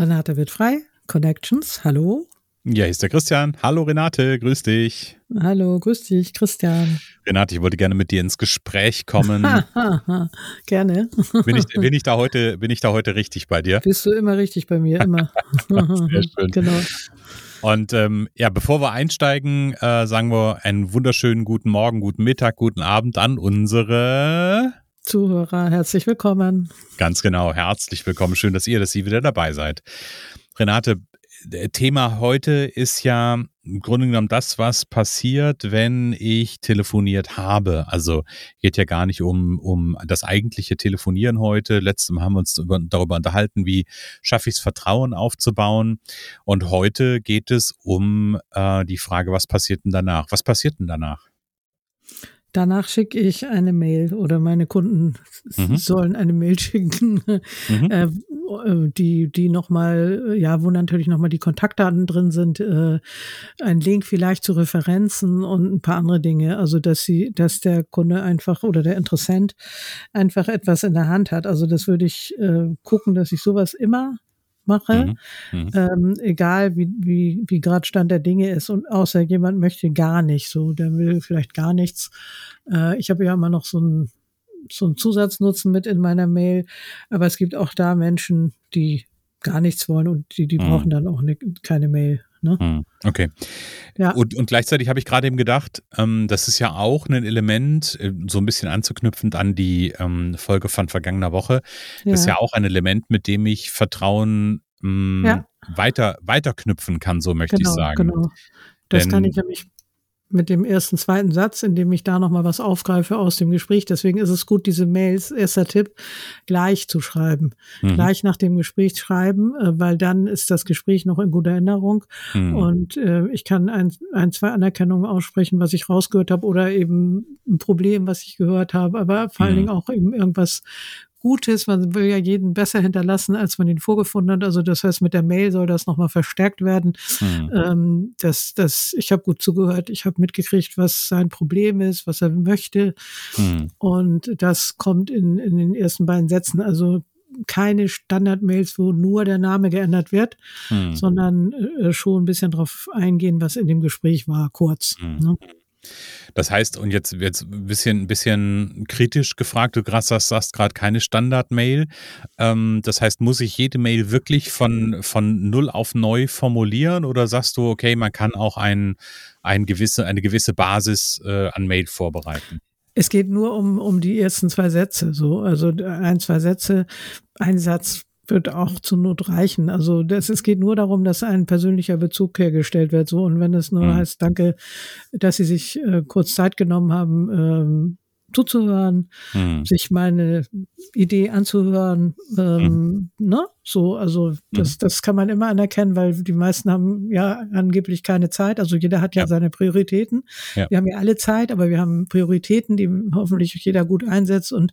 Renate wird frei. Connections, hallo. Ja, hier ist der Christian. Hallo Renate, grüß dich. Hallo, grüß dich, Christian. Renate, ich wollte gerne mit dir ins Gespräch kommen. gerne. Bin ich, bin, ich da heute, bin ich da heute richtig bei dir? Bist du immer richtig bei mir, immer. Sehr schön. Genau. Und ähm, ja, bevor wir einsteigen, äh, sagen wir einen wunderschönen guten Morgen, guten Mittag, guten Abend an unsere Zuhörer, herzlich willkommen. Ganz genau, herzlich willkommen. Schön, dass ihr, dass Sie wieder dabei seid. Renate, Thema heute ist ja im Grunde genommen das, was passiert, wenn ich telefoniert habe. Also geht ja gar nicht um, um das eigentliche Telefonieren heute. Letztes Mal haben wir uns über, darüber unterhalten, wie schaffe ich es, Vertrauen aufzubauen. Und heute geht es um äh, die Frage, was passiert denn danach? Was passiert denn danach? Danach schicke ich eine Mail oder meine Kunden mhm. sollen eine Mail schicken, mhm. äh, die, die nochmal, ja, wo natürlich nochmal die Kontaktdaten drin sind, äh, ein Link vielleicht zu Referenzen und ein paar andere Dinge. Also, dass sie, dass der Kunde einfach oder der Interessent einfach etwas in der Hand hat. Also, das würde ich äh, gucken, dass ich sowas immer mache, mhm. Mhm. Ähm, egal wie, wie, wie gerade Stand der Dinge ist und außer jemand möchte gar nicht so, der will vielleicht gar nichts. Äh, ich habe ja immer noch so ein so einen Zusatznutzen mit in meiner Mail, aber es gibt auch da Menschen, die gar nichts wollen und die, die mhm. brauchen dann auch ne, keine Mail. Ne? Hm, okay. Ja. Und, und gleichzeitig habe ich gerade eben gedacht, ähm, das ist ja auch ein Element, äh, so ein bisschen anzuknüpfend an die ähm, Folge von vergangener Woche. Ja. Das ist ja auch ein Element, mit dem ich Vertrauen mh, ja. weiter, weiter knüpfen kann, so möchte genau, ich sagen. Genau. Das Denn, kann ich nämlich mit dem ersten, zweiten Satz, in dem ich da nochmal was aufgreife aus dem Gespräch. Deswegen ist es gut, diese Mails, erster Tipp, gleich zu schreiben. Mhm. Gleich nach dem Gespräch schreiben, äh, weil dann ist das Gespräch noch in guter Erinnerung. Mhm. Und äh, ich kann ein, ein, zwei Anerkennungen aussprechen, was ich rausgehört habe oder eben ein Problem, was ich gehört habe, aber vor allen mhm. Dingen auch eben irgendwas Gutes. Man will ja jeden besser hinterlassen, als man ihn vorgefunden hat. Also das heißt, mit der Mail soll das nochmal verstärkt werden. Mhm. Ähm, das, das, ich habe gut zugehört, ich habe mitgekriegt, was sein Problem ist, was er möchte. Mhm. Und das kommt in, in den ersten beiden Sätzen. Also keine Standard-Mails, wo nur der Name geändert wird, mhm. sondern äh, schon ein bisschen drauf eingehen, was in dem Gespräch war, kurz. Mhm. Ne? Das heißt, und jetzt jetzt ein bisschen, ein bisschen kritisch gefragt, du sagst, sagst gerade keine Standard-Mail. Ähm, das heißt, muss ich jede Mail wirklich von, von null auf neu formulieren oder sagst du, okay, man kann auch ein, ein gewisse, eine gewisse Basis äh, an Mail vorbereiten? Es geht nur um, um die ersten zwei Sätze, so. Also ein, zwei Sätze, ein Satz wird auch zur Not reichen. Also das, es geht nur darum, dass ein persönlicher Bezug hergestellt wird. So und wenn es nur mhm. heißt, danke, dass Sie sich äh, kurz Zeit genommen haben, ähm, zuzuhören, mhm. sich meine Idee anzuhören, ähm, mhm. ne? So, also das, mhm. das kann man immer anerkennen, weil die meisten haben ja angeblich keine Zeit. Also jeder hat ja, ja. seine Prioritäten. Ja. Wir haben ja alle Zeit, aber wir haben Prioritäten, die hoffentlich jeder gut einsetzt und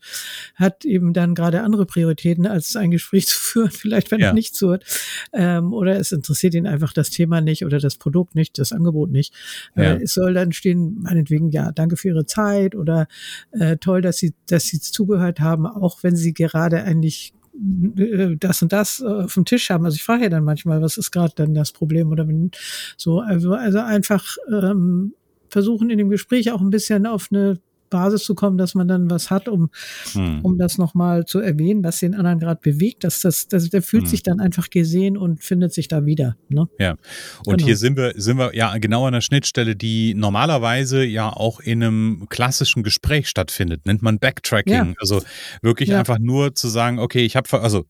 hat eben dann gerade andere Prioritäten, als ein Gespräch zu führen, vielleicht wenn ja. er nicht zuhört. Ähm, oder es interessiert ihn einfach das Thema nicht oder das Produkt nicht, das Angebot nicht. Äh, es soll dann stehen, meinetwegen, ja, danke für Ihre Zeit oder äh, toll, dass Sie, dass Sie zugehört haben, auch wenn Sie gerade eigentlich äh, das und das äh, dem Tisch haben. Also ich frage ja dann manchmal, was ist gerade dann das Problem oder wenn so, also, also einfach ähm, versuchen in dem Gespräch auch ein bisschen auf eine Basis zu kommen, dass man dann was hat, um, hm. um das nochmal zu erwähnen, was den anderen gerade bewegt. Dass das, das, der fühlt hm. sich dann einfach gesehen und findet sich da wieder. Ne? Ja. Und genau. hier sind wir, sind wir ja genau an der Schnittstelle, die normalerweise ja auch in einem klassischen Gespräch stattfindet. Nennt man Backtracking. Ja. Also wirklich ja. einfach nur zu sagen, okay, ich habe, also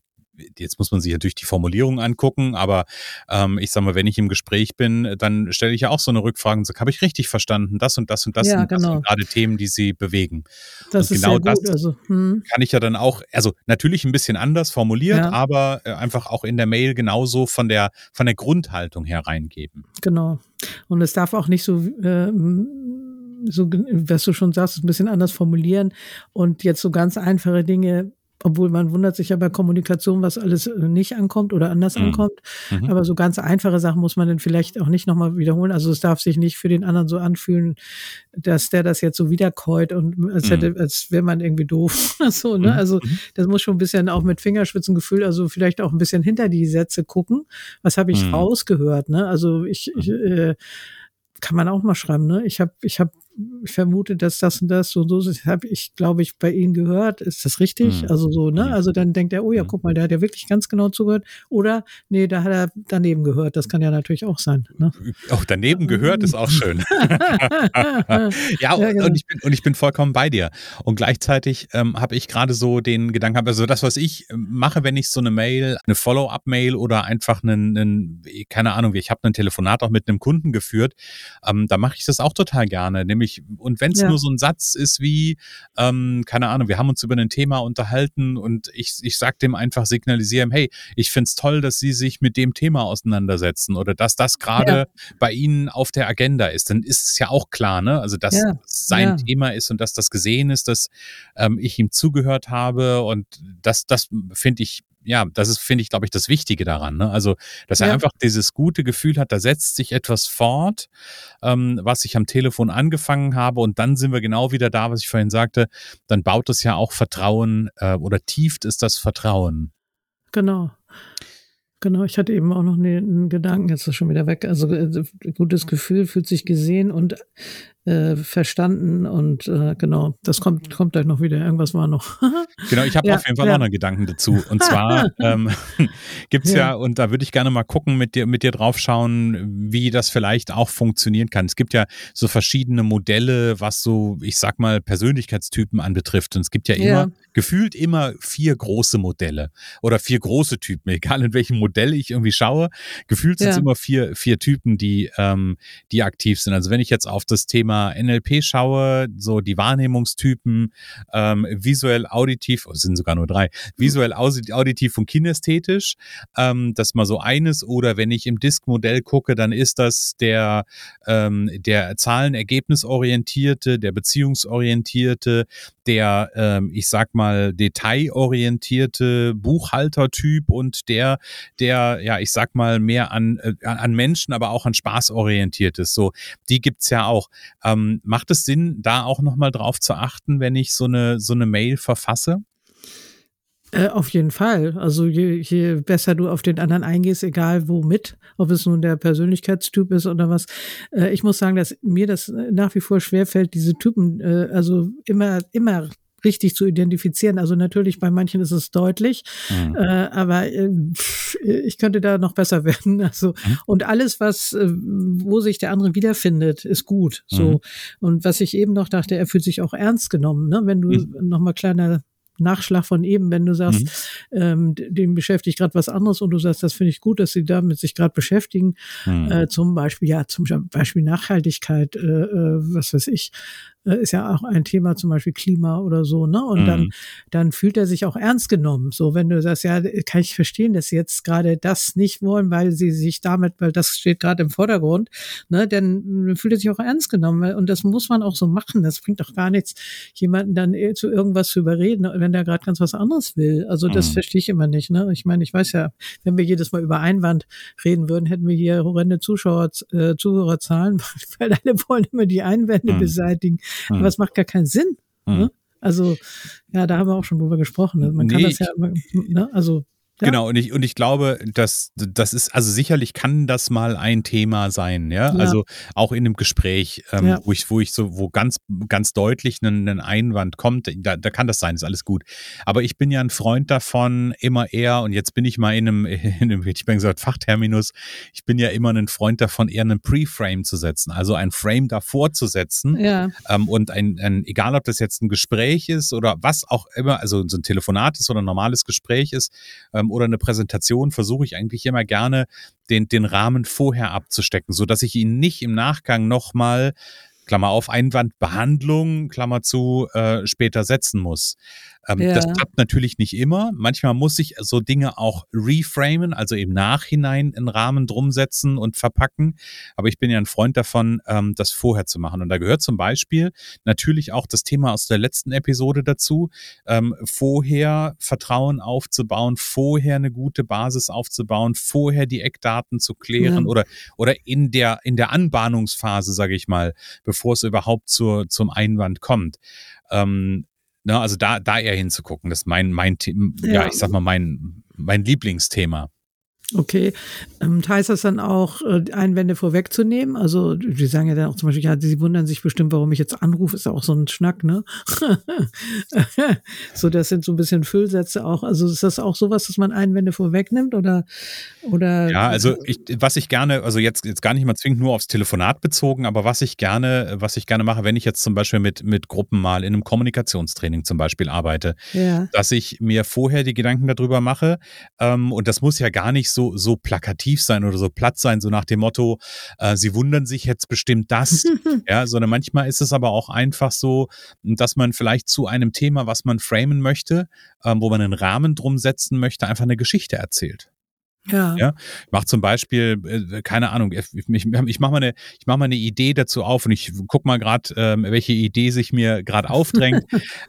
jetzt muss man sich natürlich die Formulierung angucken, aber ähm, ich sag mal, wenn ich im Gespräch bin, dann stelle ich ja auch so eine Rückfrage und sage, habe ich richtig verstanden, das und das und das ja, und das genau. sind gerade Themen, die sie bewegen. Das und ist genau das also, hm. kann ich ja dann auch, also natürlich ein bisschen anders formuliert, ja. aber äh, einfach auch in der Mail genauso von der von der Grundhaltung her reingeben. Genau. Und es darf auch nicht so äh, so, was du schon sagst, ein bisschen anders formulieren und jetzt so ganz einfache Dinge obwohl man wundert sich ja bei Kommunikation, was alles äh, nicht ankommt oder anders mhm. ankommt. Mhm. Aber so ganz einfache Sachen muss man dann vielleicht auch nicht nochmal wiederholen. Also es darf sich nicht für den anderen so anfühlen, dass der das jetzt so wiederkäut und als hätte, mhm. als wäre man irgendwie doof. so, ne? Mhm. Also das muss schon ein bisschen auch mit Fingerspitzengefühl, also vielleicht auch ein bisschen hinter die Sätze gucken. Was habe ich rausgehört? Ne? Also ich, ich äh, kann man auch mal schreiben, ne? Ich habe, ich habe ich vermute, dass das und das so und so ist. Habe ich, glaube ich, bei Ihnen gehört. Ist das richtig? Mhm. Also so, ne? Mhm. Also dann denkt er, oh ja, mhm. guck mal, der hat ja wirklich ganz genau zugehört. Oder nee, da hat er daneben gehört. Das kann ja natürlich auch sein. Ne? Auch daneben gehört ist auch schön. ja, ja genau. und, ich bin, und ich bin vollkommen bei dir. Und gleichzeitig ähm, habe ich gerade so den Gedanken, also das, was ich ähm, mache, wenn ich so eine Mail, eine Follow-up-Mail oder einfach einen, einen keine Ahnung, ich habe ein Telefonat auch mit einem Kunden geführt, ähm, da mache ich das auch total gerne. Nämlich ich, und wenn es ja. nur so ein Satz ist wie, ähm, keine Ahnung, wir haben uns über ein Thema unterhalten und ich, ich sag dem einfach, signalisieren, hey, ich find's toll, dass Sie sich mit dem Thema auseinandersetzen oder dass das gerade ja. bei Ihnen auf der Agenda ist, dann ist es ja auch klar, ne? Also, dass ja. sein Thema ist und dass das gesehen ist, dass ähm, ich ihm zugehört habe und das, das finde ich ja, das ist, finde ich, glaube ich, das Wichtige daran. Ne? Also, dass er einfach dieses gute Gefühl hat, da setzt sich etwas fort, ähm, was ich am Telefon angefangen habe. Und dann sind wir genau wieder da, was ich vorhin sagte. Dann baut es ja auch Vertrauen äh, oder tieft es das Vertrauen. Genau. Genau, ich hatte eben auch noch einen Gedanken, jetzt ist schon wieder weg. Also äh, gutes Gefühl, fühlt sich gesehen und äh, verstanden und äh, genau, das kommt, kommt gleich noch wieder. Irgendwas war noch. genau, ich habe ja, auf jeden Fall ja. noch einen Gedanken dazu. Und zwar ähm, gibt es ja. ja. und da würde ich gerne mal gucken, mit dir, mit dir drauf schauen, wie das vielleicht auch funktionieren kann. Es gibt ja so verschiedene Modelle, was so, ich sag mal, Persönlichkeitstypen anbetrifft. Und es gibt ja immer, gefühlt immer vier große Modelle oder vier große Typen, egal in welchem Modell ich irgendwie schaue. Gefühlt sind es immer vier, vier Typen, die, ähm, die aktiv sind. Also wenn ich jetzt auf das Thema NLP schaue, so die Wahrnehmungstypen, ähm, visuell, auditiv, oh, es sind sogar nur drei, visuell, auditiv und kinästhetisch, ähm, das mal so eines. Oder wenn ich im Disk-Modell gucke, dann ist das der, ähm, der Zahlen-Ergebnisorientierte, der beziehungsorientierte, der, ähm, ich sag mal, detailorientierte Buchhaltertyp und der, der, ja, ich sag mal, mehr an, äh, an Menschen, aber auch an Spaß orientiert ist. So, die gibt's ja auch. Ähm, macht es Sinn, da auch nochmal drauf zu achten, wenn ich so eine, so eine Mail verfasse? Äh, auf jeden Fall. Also je, je besser du auf den anderen eingehst, egal womit, ob es nun der Persönlichkeitstyp ist oder was. Äh, ich muss sagen, dass mir das nach wie vor schwerfällt, diese Typen äh, also immer, immer richtig zu identifizieren. Also natürlich bei manchen ist es deutlich, mhm. äh, aber äh, ich könnte da noch besser werden. Also mhm. und alles, was äh, wo sich der andere wiederfindet, ist gut. So mhm. und was ich eben noch dachte, er fühlt sich auch ernst genommen. Ne? Wenn du mhm. noch mal kleiner Nachschlag von eben, wenn du sagst, mhm. ähm, dem beschäftigt gerade was anderes und du sagst, das finde ich gut, dass sie damit sich gerade beschäftigen. Mhm. Äh, zum Beispiel, ja, zum Beispiel Nachhaltigkeit, äh, äh, was weiß ich, ist ja auch ein Thema, zum Beispiel Klima oder so, ne? Und mhm. dann, dann fühlt er sich auch ernst genommen. So, wenn du sagst, ja, kann ich verstehen, dass sie jetzt gerade das nicht wollen, weil sie sich damit, weil das steht gerade im Vordergrund, ne? Dann fühlt er sich auch ernst genommen. Und das muss man auch so machen. Das bringt doch gar nichts, jemanden dann äh, zu irgendwas zu überreden, wenn der gerade ganz was anderes will. Also das mhm. verstehe ich immer nicht, ne? Ich meine, ich weiß ja, wenn wir jedes Mal über Einwand reden würden, hätten wir hier horrende Zuschauer, äh, Zuhörerzahlen, weil alle wollen immer die Einwände mhm. beseitigen. Aber es macht gar keinen Sinn. Ne? Also, ja, da haben wir auch schon drüber gesprochen. Man kann nee, das ja, ne? also Ja? Genau, und ich, und ich glaube, dass das ist, also sicherlich kann das mal ein Thema sein, ja. ja. Also auch in einem Gespräch, ähm, ja. wo ich, wo ich so, wo ganz, ganz deutlich ein, ein Einwand kommt, da, da kann das sein, ist alles gut. Aber ich bin ja ein Freund davon, immer eher, und jetzt bin ich mal in einem, in einem ich bin gesagt, Fachterminus, ich bin ja immer ein Freund davon, eher einen Pre-Frame zu setzen, also ein Frame davor zu setzen. Ja. Ähm, und ein, ein, egal ob das jetzt ein Gespräch ist oder was auch immer, also so ein Telefonat ist oder ein normales Gespräch ist, ähm, oder eine Präsentation, versuche ich eigentlich immer gerne, den, den Rahmen vorher abzustecken, so dass ich ihn nicht im Nachgang nochmal Klammer auf, Einwandbehandlung, Klammer zu, äh, später setzen muss. Ähm, ja. Das klappt natürlich nicht immer. Manchmal muss ich so Dinge auch reframen, also im Nachhinein einen Rahmen drum setzen und verpacken. Aber ich bin ja ein Freund davon, ähm, das vorher zu machen. Und da gehört zum Beispiel natürlich auch das Thema aus der letzten Episode dazu, ähm, vorher Vertrauen aufzubauen, vorher eine gute Basis aufzubauen, vorher die Eckdaten zu klären ja. oder, oder in der, in der Anbahnungsphase, sage ich mal, bevor es überhaupt zur, zum Einwand kommt. Ähm, Ne, also da, da eher hinzugucken, das ist mein, mein, ja. ja, ich sag mal, mein, mein Lieblingsthema. Okay. Ähm, heißt das dann auch, äh, Einwände vorwegzunehmen? Also, die sagen ja dann auch zum Beispiel, ja, sie wundern sich bestimmt, warum ich jetzt anrufe, ist ja auch so ein Schnack, ne? so, das sind so ein bisschen Füllsätze auch. Also, ist das auch sowas, dass man Einwände vorwegnimmt oder, oder? Ja, also, ich, was ich gerne, also jetzt, jetzt gar nicht mal zwingend nur aufs Telefonat bezogen, aber was ich gerne, was ich gerne mache, wenn ich jetzt zum Beispiel mit, mit Gruppen mal in einem Kommunikationstraining zum Beispiel arbeite, ja. dass ich mir vorher die Gedanken darüber mache, ähm, und das muss ja gar nicht so so, so plakativ sein oder so platt sein, so nach dem Motto, äh, sie wundern sich jetzt bestimmt das. ja, sondern manchmal ist es aber auch einfach so, dass man vielleicht zu einem Thema, was man framen möchte, ähm, wo man einen Rahmen drum setzen möchte, einfach eine Geschichte erzählt. Ja. ja? Ich mache zum Beispiel, äh, keine Ahnung, ich, ich, ich mache mal, eine, ich mach mal eine Idee dazu auf und ich guck mal gerade, ähm, welche Idee sich mir gerade aufdrängt.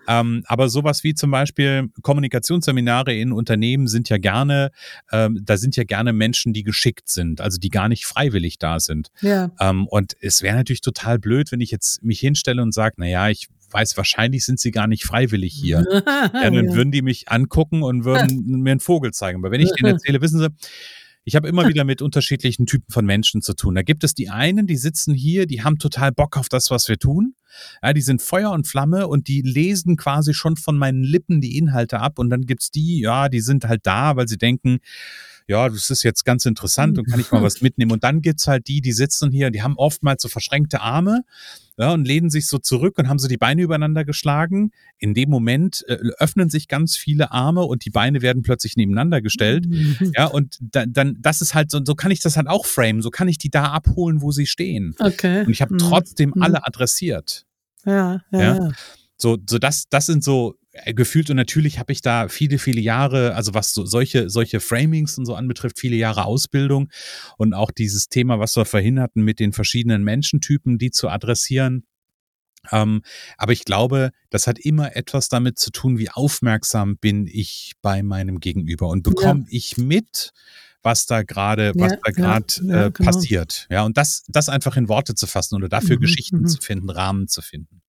ähm, aber sowas wie zum Beispiel Kommunikationsseminare in Unternehmen sind ja gerne, ähm, da sind ja gerne Menschen, die geschickt sind, also die gar nicht freiwillig da sind. Ja. Ähm, und es wäre natürlich total blöd, wenn ich jetzt mich hinstelle und sage, naja, ich weiß, wahrscheinlich sind sie gar nicht freiwillig hier. ja, dann würden die mich angucken und würden mir einen Vogel zeigen. Aber wenn ich denen erzähle, wissen sie, ich habe immer wieder mit unterschiedlichen Typen von Menschen zu tun. Da gibt es die einen, die sitzen hier, die haben total Bock auf das, was wir tun. Ja, die sind Feuer und Flamme und die lesen quasi schon von meinen Lippen die Inhalte ab. Und dann gibt es die, ja, die sind halt da, weil sie denken, ja, das ist jetzt ganz interessant und kann ich mal was mitnehmen. Und dann gibt es halt die, die sitzen hier, die haben oftmals so verschränkte Arme ja, und lehnen sich so zurück und haben so die Beine übereinander geschlagen. In dem Moment äh, öffnen sich ganz viele Arme und die Beine werden plötzlich nebeneinander gestellt. Ja, und da, dann, das ist halt so, so kann ich das halt auch framen. So kann ich die da abholen, wo sie stehen. Okay. Und ich habe mhm. trotzdem mhm. alle adressiert. Ja, ja, ja. ja. So, so das, das sind so gefühlt und natürlich habe ich da viele, viele Jahre, also was so solche, solche Framings und so anbetrifft, viele Jahre Ausbildung und auch dieses Thema, was wir vorhin hatten, mit den verschiedenen Menschentypen, die zu adressieren. Ähm, aber ich glaube, das hat immer etwas damit zu tun, wie aufmerksam bin ich bei meinem Gegenüber und bekomme ja. ich mit, was da gerade, was ja, da gerade ja, äh, genau. passiert. Ja, und das, das einfach in Worte zu fassen oder dafür mhm, Geschichten mhm. zu finden, Rahmen zu finden.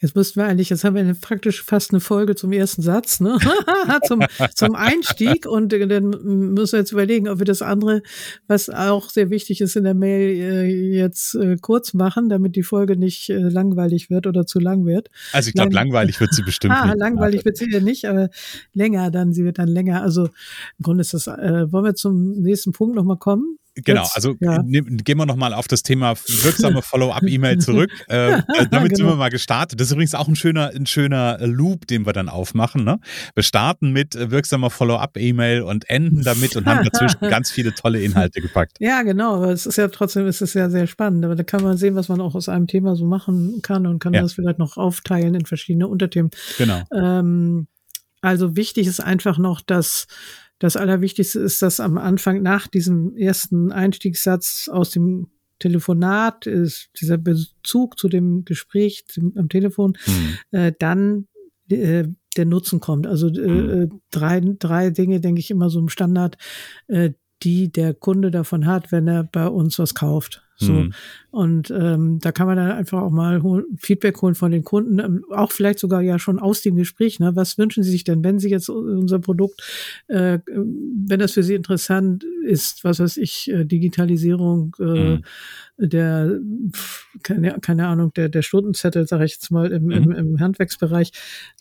Jetzt müssten wir eigentlich, jetzt haben wir praktisch fast eine Folge zum ersten Satz, ne? zum, zum Einstieg. Und äh, dann müssen wir jetzt überlegen, ob wir das andere, was auch sehr wichtig ist in der Mail, äh, jetzt äh, kurz machen, damit die Folge nicht langweilig wird oder zu lang wird. Also ich glaube, Lang langweilig wird sie bestimmt ah, nicht. Langweilig wird sie ja nicht, aber länger dann, sie wird dann länger. Also im Grunde ist das, äh, wollen wir zum nächsten Punkt nochmal kommen? Genau, also ja. gehen wir nochmal auf das Thema wirksame Follow-up-E-Mail zurück. äh, damit genau. sind wir mal gestartet. Das ist übrigens auch ein schöner, ein schöner Loop, den wir dann aufmachen. Ne? Wir starten mit äh, wirksamer Follow-up-E-Mail und enden damit und haben dazwischen ganz viele tolle Inhalte gepackt. Ja, genau, aber es ist ja trotzdem ist es ja sehr spannend. Aber da kann man sehen, was man auch aus einem Thema so machen kann und kann ja. das vielleicht noch aufteilen in verschiedene Unterthemen. Genau. Ähm, also wichtig ist einfach noch, dass das Allerwichtigste ist, dass am Anfang nach diesem ersten Einstiegssatz aus dem Telefonat ist dieser Bezug zu dem Gespräch am Telefon, mhm. äh, dann äh, der Nutzen kommt. Also äh, mhm. drei, drei Dinge, denke ich, immer so im Standard, äh, die der Kunde davon hat, wenn er bei uns was kauft. So. Mhm. Und ähm, da kann man dann einfach auch mal hol Feedback holen von den Kunden, ähm, auch vielleicht sogar ja schon aus dem Gespräch. Ne? Was wünschen Sie sich denn, wenn Sie jetzt unser Produkt, äh, wenn das für Sie interessant ist, was weiß ich, äh, Digitalisierung äh, mhm. der, keine, keine Ahnung, der, der Stundenzettel, sage ich jetzt mal, im, mhm. im, im Handwerksbereich,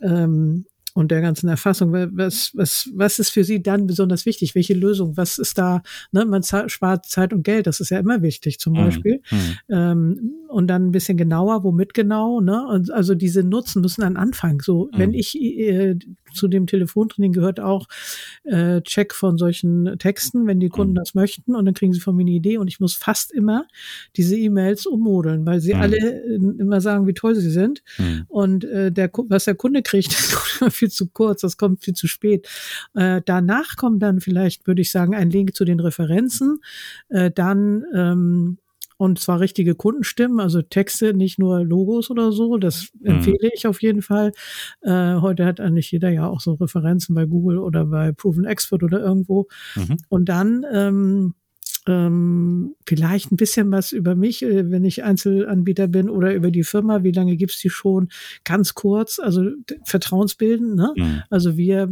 ähm, und der ganzen Erfassung. Was, was, was ist für Sie dann besonders wichtig? Welche Lösung? Was ist da? Ne, man spart Zeit und Geld, das ist ja immer wichtig zum mhm. Beispiel. Mhm. Ähm, und dann ein bisschen genauer, womit genau? Ne? Und also diese Nutzen müssen dann anfangen. So, mhm. wenn ich äh, zu dem Telefontraining gehört auch äh, Check von solchen Texten, wenn die Kunden mhm. das möchten, und dann kriegen sie von mir eine Idee. Und ich muss fast immer diese E-Mails ummodeln, weil sie mhm. alle äh, immer sagen, wie toll sie sind. Mhm. Und äh, der, was der Kunde kriegt, viel zu kurz, das kommt viel zu spät. Äh, danach kommt dann vielleicht, würde ich sagen, ein Link zu den Referenzen. Äh, dann ähm, und zwar richtige Kundenstimmen, also Texte, nicht nur Logos oder so. Das mhm. empfehle ich auf jeden Fall. Äh, heute hat eigentlich jeder ja auch so Referenzen bei Google oder bei Proven Expert oder irgendwo. Mhm. Und dann ähm, ähm, vielleicht ein bisschen was über mich, äh, wenn ich Einzelanbieter bin oder über die Firma. Wie lange gibt's die schon? Ganz kurz, also vertrauensbilden. Ne? Mhm. Also wir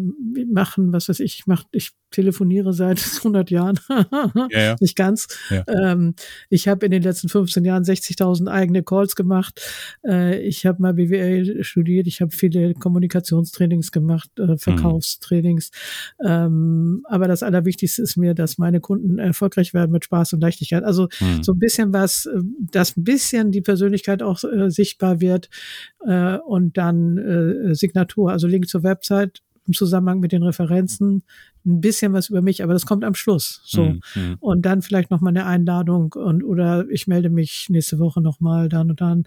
machen, was weiß ich, ich mach, ich telefoniere seit 100 Jahren. ja, ja. Nicht ganz. Ja. Ähm, ich habe in den letzten 15 Jahren 60.000 eigene Calls gemacht. Äh, ich habe mal BWL studiert. Ich habe viele Kommunikationstrainings gemacht, äh, mhm. Verkaufstrainings. Mhm. Ähm, aber das Allerwichtigste ist mir, dass meine Kunden erfolgreich werden mit Spaß und Leichtigkeit. Also mhm. so ein bisschen was, äh, dass ein bisschen die Persönlichkeit auch äh, sichtbar wird äh, und dann äh, Signatur, also Link zur Website im Zusammenhang mit den Referenzen ein bisschen was über mich, aber das kommt am Schluss. So. Mhm. Und dann vielleicht noch mal eine Einladung und oder ich melde mich nächste Woche noch mal dann und dann.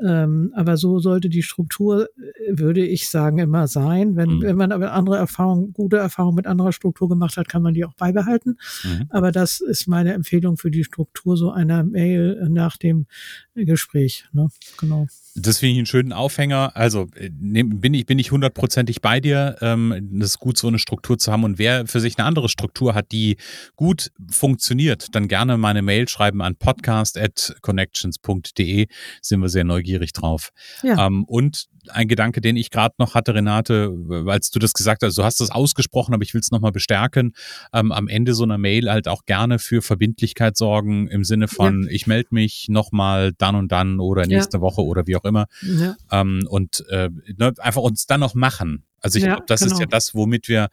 Ähm, aber so sollte die Struktur, äh, würde ich sagen, immer sein. Wenn, mhm. wenn man aber andere Erfahrungen, gute Erfahrungen mit anderer Struktur gemacht hat, kann man die auch beibehalten. Mhm. Aber das ist meine Empfehlung für die Struktur so einer Mail nach dem Gespräch. Ne? Genau. Das finde ich einen schönen Aufhänger. Also äh, bin ich, bin ich hundertprozentig bei dir. Ähm, das ist gut, so eine Struktur zu haben. Und wer für sich eine andere Struktur hat, die gut funktioniert, dann gerne meine Mail schreiben an podcast.connections.de. Sind wir sehr neugierig drauf. Ja. Ähm, und ein Gedanke, den ich gerade noch hatte, Renate, als du das gesagt hast, du hast das ausgesprochen, aber ich will es nochmal bestärken, ähm, am Ende so einer Mail halt auch gerne für Verbindlichkeit sorgen, im Sinne von, ja. ich melde mich nochmal dann und dann oder nächste ja. Woche oder wie auch immer. Ja. Ähm, und äh, ne, einfach uns dann noch machen. Also ich ja, glaube, das genau. ist ja genau. das, womit wir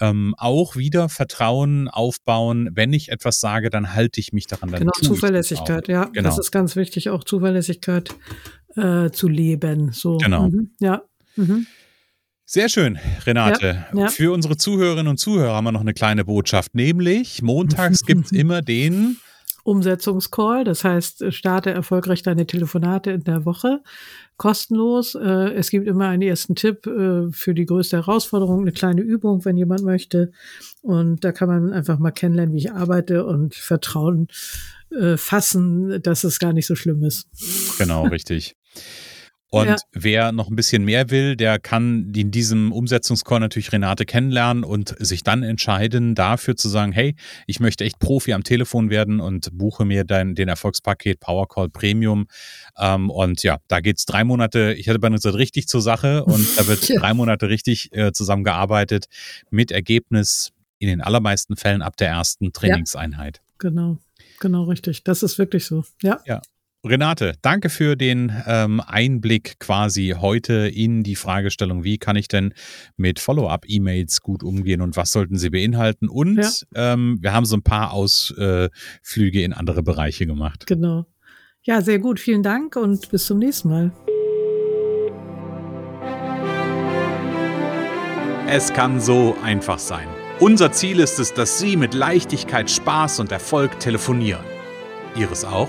ähm, auch wieder Vertrauen aufbauen. Wenn ich etwas sage, dann halte ich mich daran. Dann genau, Zuverlässigkeit, ja. Genau. Das ist ganz wichtig, auch Zuverlässigkeit äh, zu leben. So. Genau. Mhm. Ja. Mhm. Sehr schön, Renate. Ja, ja. Für unsere Zuhörerinnen und Zuhörer haben wir noch eine kleine Botschaft, nämlich montags gibt es immer den Umsetzungscall. Das heißt, starte erfolgreich deine Telefonate in der Woche. Kostenlos. Äh, es gibt immer einen ersten Tipp äh, für die größte Herausforderung, eine kleine Übung, wenn jemand möchte. Und da kann man einfach mal kennenlernen, wie ich arbeite und Vertrauen äh, fassen, dass es gar nicht so schlimm ist. Genau, richtig. Und ja. wer noch ein bisschen mehr will, der kann in diesem Umsetzungscall natürlich Renate kennenlernen und sich dann entscheiden, dafür zu sagen, hey, ich möchte echt Profi am Telefon werden und buche mir dann den Erfolgspaket Powercall Premium. Ähm, und ja, da geht's drei Monate, ich hatte bei uns richtig zur Sache und da wird ja. drei Monate richtig äh, zusammengearbeitet mit Ergebnis in den allermeisten Fällen ab der ersten Trainingseinheit. Ja, genau. Genau, richtig. Das ist wirklich so. Ja. Ja. Renate, danke für den ähm, Einblick quasi heute in die Fragestellung, wie kann ich denn mit Follow-up-E-Mails gut umgehen und was sollten sie beinhalten? Und ja. ähm, wir haben so ein paar Ausflüge in andere Bereiche gemacht. Genau. Ja, sehr gut. Vielen Dank und bis zum nächsten Mal. Es kann so einfach sein. Unser Ziel ist es, dass Sie mit Leichtigkeit, Spaß und Erfolg telefonieren. Ihres auch?